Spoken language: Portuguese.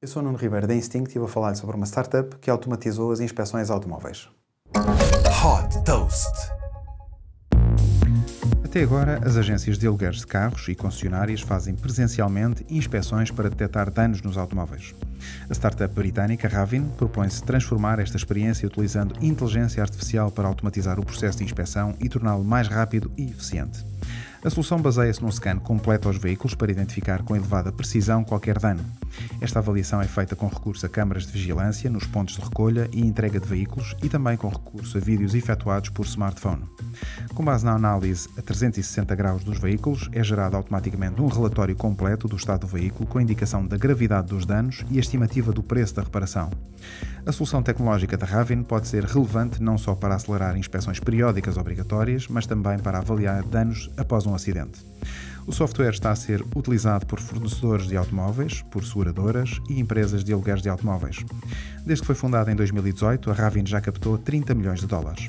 Eu sou o Nuno Ribeiro da Instinct e vou falar sobre uma startup que automatizou as inspeções automóveis. Hot Toast. Até agora, as agências de alugueres de carros e concessionárias fazem presencialmente inspeções para detectar danos nos automóveis. A startup britânica Ravin propõe-se transformar esta experiência utilizando inteligência artificial para automatizar o processo de inspeção e torná-lo mais rápido e eficiente. A solução baseia-se num scan completo aos veículos para identificar com elevada precisão qualquer dano. Esta avaliação é feita com recurso a câmaras de vigilância nos pontos de recolha e entrega de veículos e também com recurso a vídeos efetuados por smartphone. Com base na análise a 360 graus dos veículos, é gerado automaticamente um relatório completo do estado do veículo com indicação da gravidade dos danos e a estimativa do preço da reparação. A solução tecnológica da Raven pode ser relevante não só para acelerar inspeções periódicas obrigatórias, mas também para avaliar danos após um acidente. O software está a ser utilizado por fornecedores de automóveis, por seguradoras e empresas de alugueres de automóveis. Desde que foi fundada em 2018, a Ravin já captou 30 milhões de dólares.